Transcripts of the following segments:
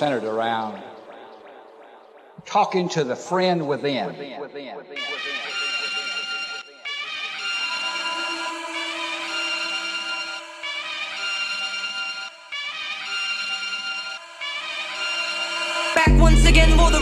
centered around talking to the friend within. Back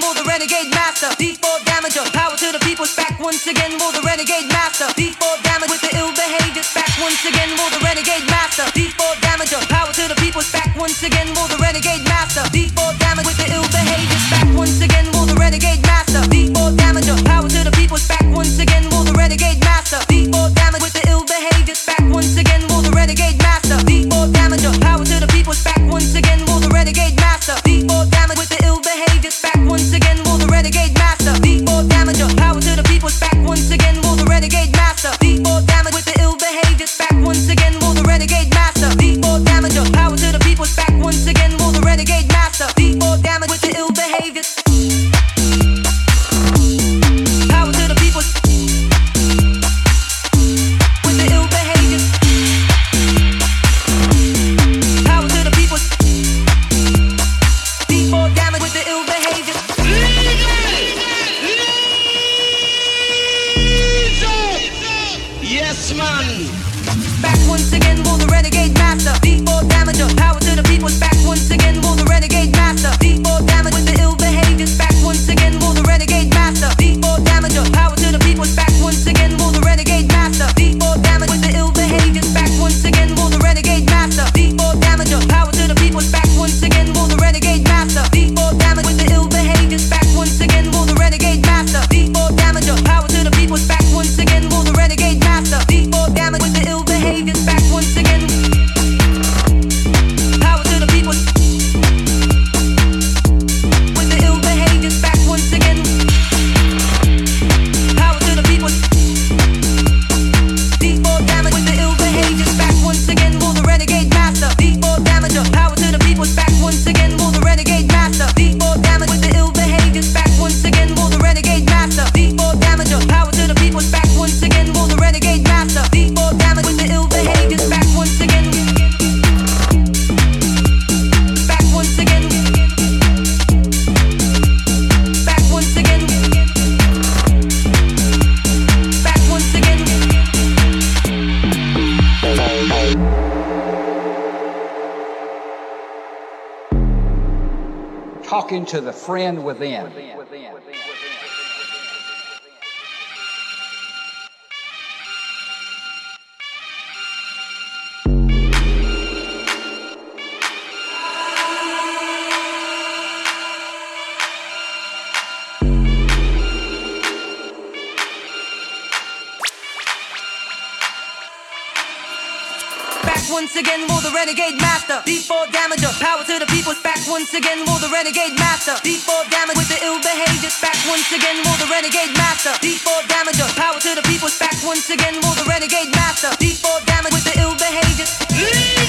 for the renegade master. D4 damager. Power to the people. Back once again for the renegade master. D4 damage with the ill behavior. Back once again for the renegade master. D4 damager. Power to the people. Back once again for the renegade master. D4 damage with the ill behavior. Friend within. Again for the renegade master. D4 damager. Power to the people. Back once again for the renegade master. D4 damage with the ill behavior. Back once again for the renegade master. D4 damager. Power to the people. Back once again for the renegade master. D4 damage with the ill behavior.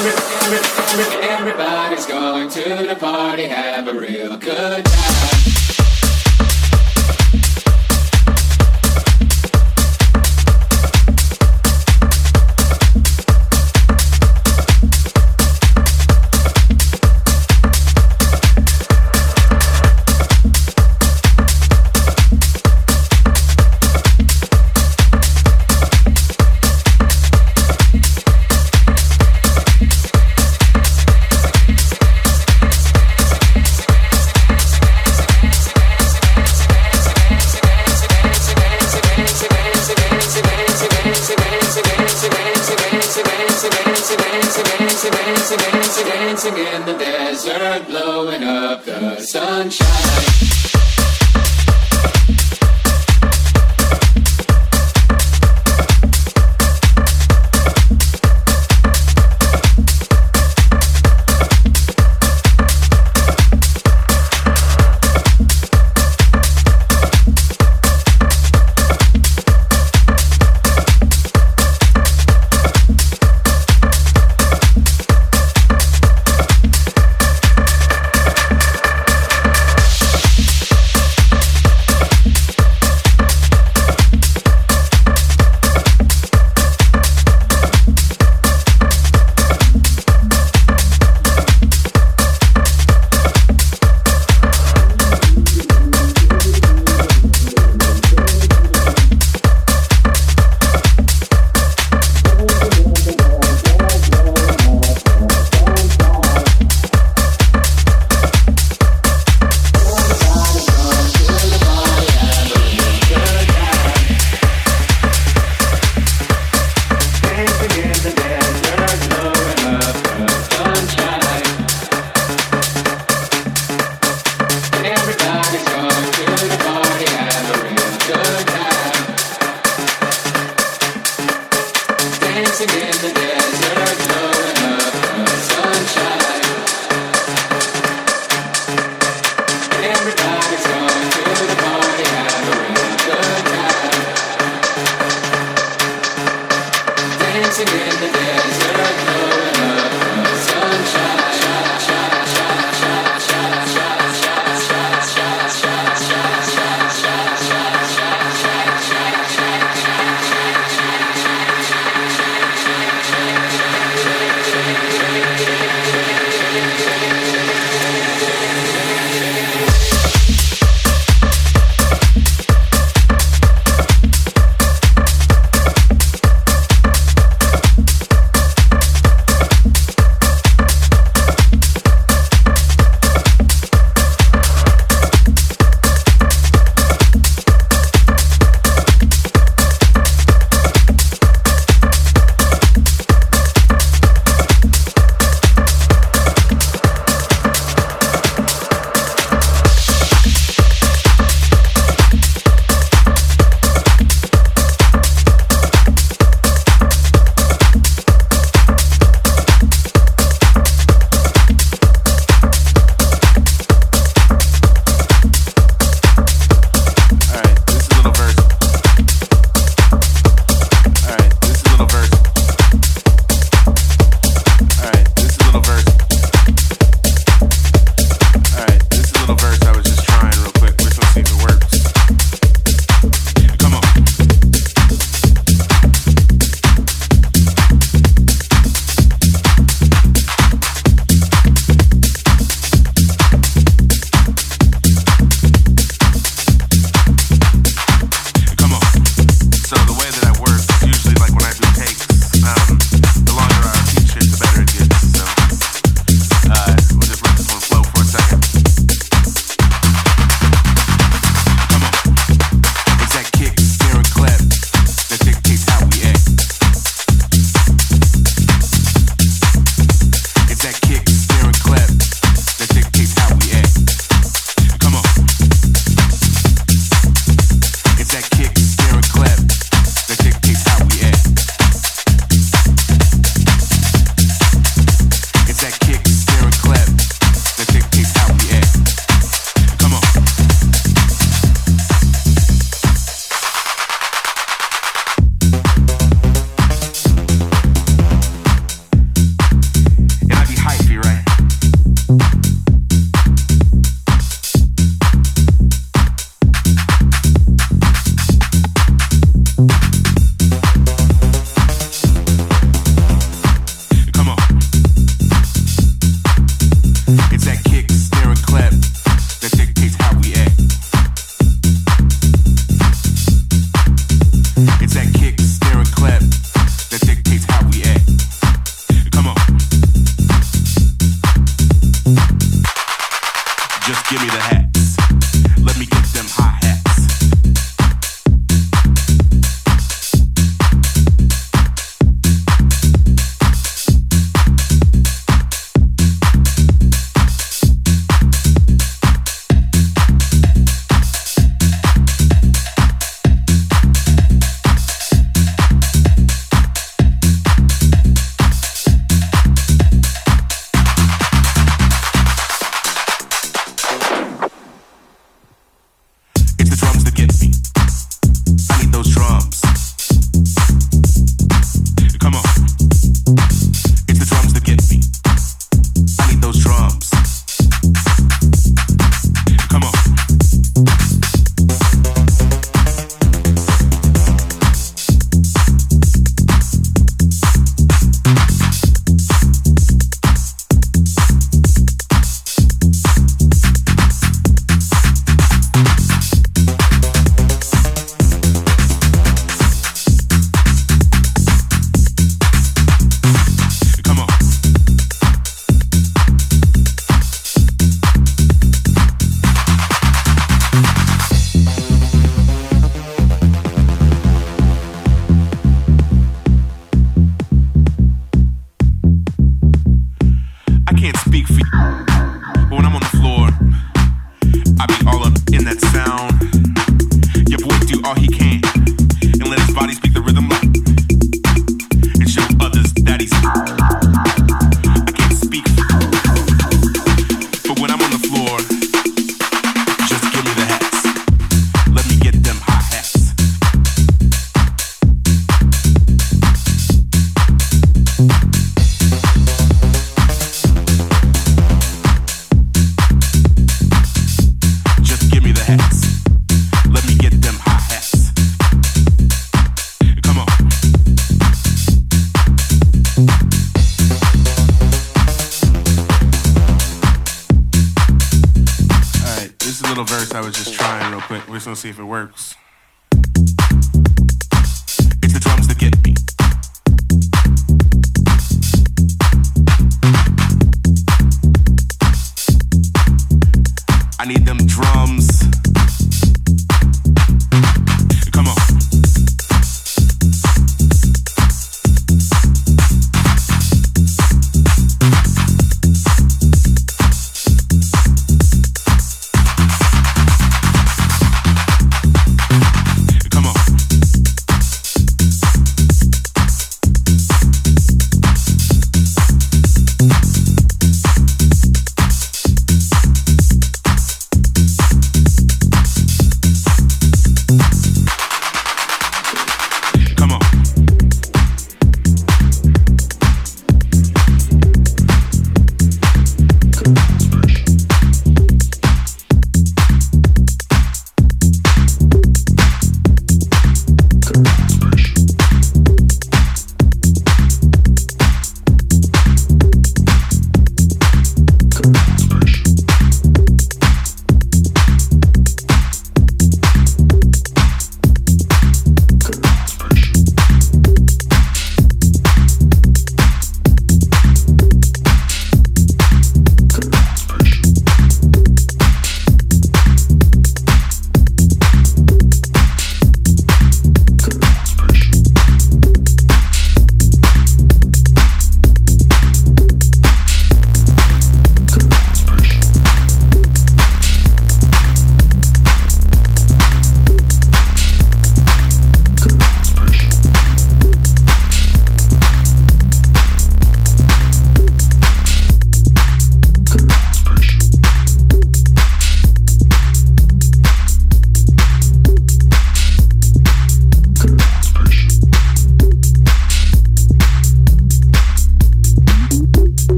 Everybody's going to the party, have a real good time.